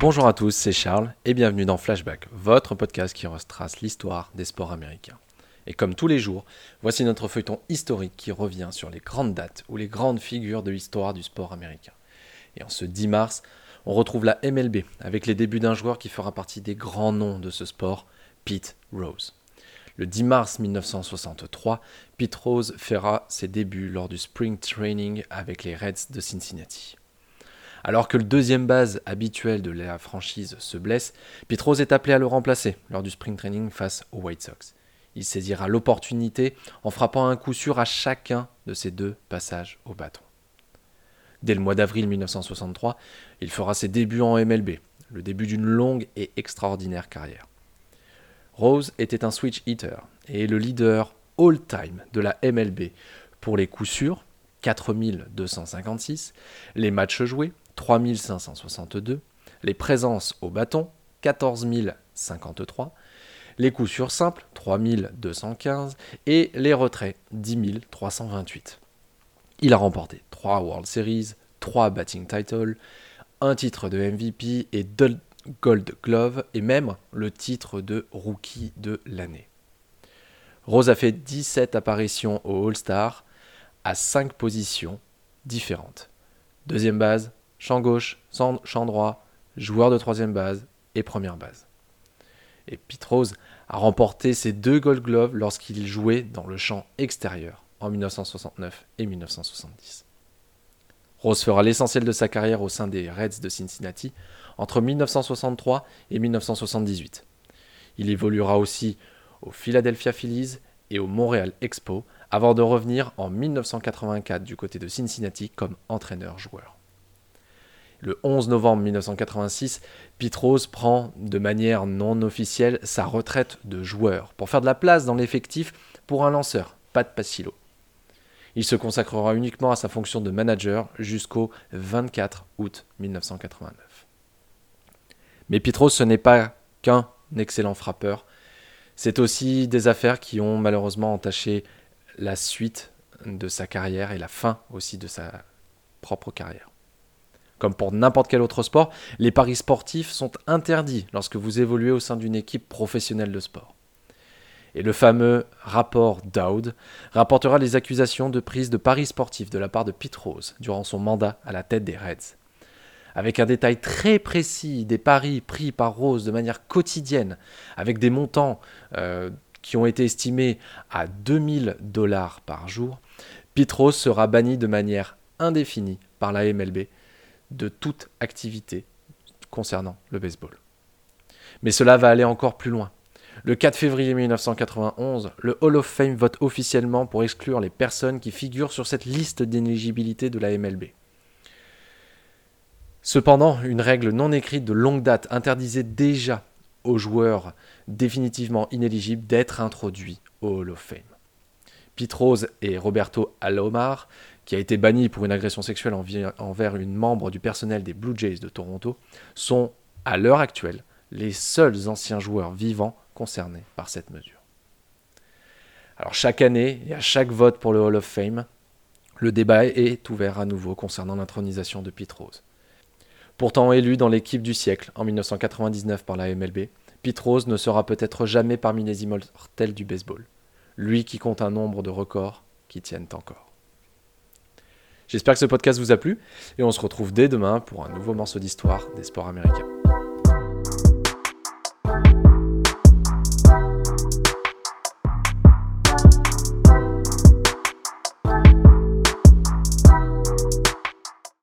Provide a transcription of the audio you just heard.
Bonjour à tous, c'est Charles et bienvenue dans Flashback, votre podcast qui retrace l'histoire des sports américains. Et comme tous les jours, voici notre feuilleton historique qui revient sur les grandes dates ou les grandes figures de l'histoire du sport américain. Et en ce 10 mars, on retrouve la MLB avec les débuts d'un joueur qui fera partie des grands noms de ce sport, Pete Rose. Le 10 mars 1963, Pete Rose fera ses débuts lors du Spring Training avec les Reds de Cincinnati. Alors que le deuxième base habituel de la franchise se blesse, Pete Rose est appelé à le remplacer lors du Spring Training face aux White Sox. Il saisira l'opportunité en frappant un coup sûr à chacun de ses deux passages au bâton. Dès le mois d'avril 1963, il fera ses débuts en MLB, le début d'une longue et extraordinaire carrière. Rose était un switch hitter et le leader all-time de la MLB pour les coups sûrs, 4256, les matchs joués, 3562, les présences au bâton, 14053, les coups sûrs simples, 3215, et les retraits, 10 328. Il a remporté 3 World Series, 3 batting titles, un titre de MVP et deux Gold Glove, et même le titre de Rookie de l'année. Rose a fait 17 apparitions au All-Star à 5 positions différentes. Deuxième base, champ gauche, champ droit, joueur de troisième base et première base. Et Pete Rose a remporté ses deux Gold Gloves lorsqu'il jouait dans le champ extérieur en 1969 et 1970. Rose fera l'essentiel de sa carrière au sein des Reds de Cincinnati entre 1963 et 1978. Il évoluera aussi au Philadelphia Phillies et au Montréal Expo avant de revenir en 1984 du côté de Cincinnati comme entraîneur-joueur. Le 11 novembre 1986, Pete prend de manière non officielle sa retraite de joueur pour faire de la place dans l'effectif pour un lanceur, Pat Pasilo. Il se consacrera uniquement à sa fonction de manager jusqu'au 24 août 1989. Mais Pete Rose, ce n'est pas qu'un excellent frappeur, c'est aussi des affaires qui ont malheureusement entaché la suite de sa carrière et la fin aussi de sa propre carrière. Comme pour n'importe quel autre sport, les paris sportifs sont interdits lorsque vous évoluez au sein d'une équipe professionnelle de sport. Et le fameux rapport Dowd rapportera les accusations de prise de paris sportifs de la part de Pete Rose durant son mandat à la tête des Reds. Avec un détail très précis des paris pris par Rose de manière quotidienne, avec des montants euh, qui ont été estimés à 2000 dollars par jour, Pete Rose sera banni de manière indéfinie par la MLB de toute activité concernant le baseball. Mais cela va aller encore plus loin. Le 4 février 1991, le Hall of Fame vote officiellement pour exclure les personnes qui figurent sur cette liste d'inéligibilité de la MLB. Cependant, une règle non écrite de longue date interdisait déjà aux joueurs définitivement inéligibles d'être introduits au Hall of Fame. Pete Rose et Roberto Alomar qui a été banni pour une agression sexuelle envers une membre du personnel des Blue Jays de Toronto, sont à l'heure actuelle les seuls anciens joueurs vivants concernés par cette mesure. Alors chaque année et à chaque vote pour le Hall of Fame, le débat est ouvert à nouveau concernant l'intronisation de Pete Rose. Pourtant élu dans l'équipe du siècle en 1999 par la MLB, Pete Rose ne sera peut-être jamais parmi les immortels du baseball, lui qui compte un nombre de records qui tiennent encore. J'espère que ce podcast vous a plu et on se retrouve dès demain pour un nouveau morceau d'histoire des sports américains.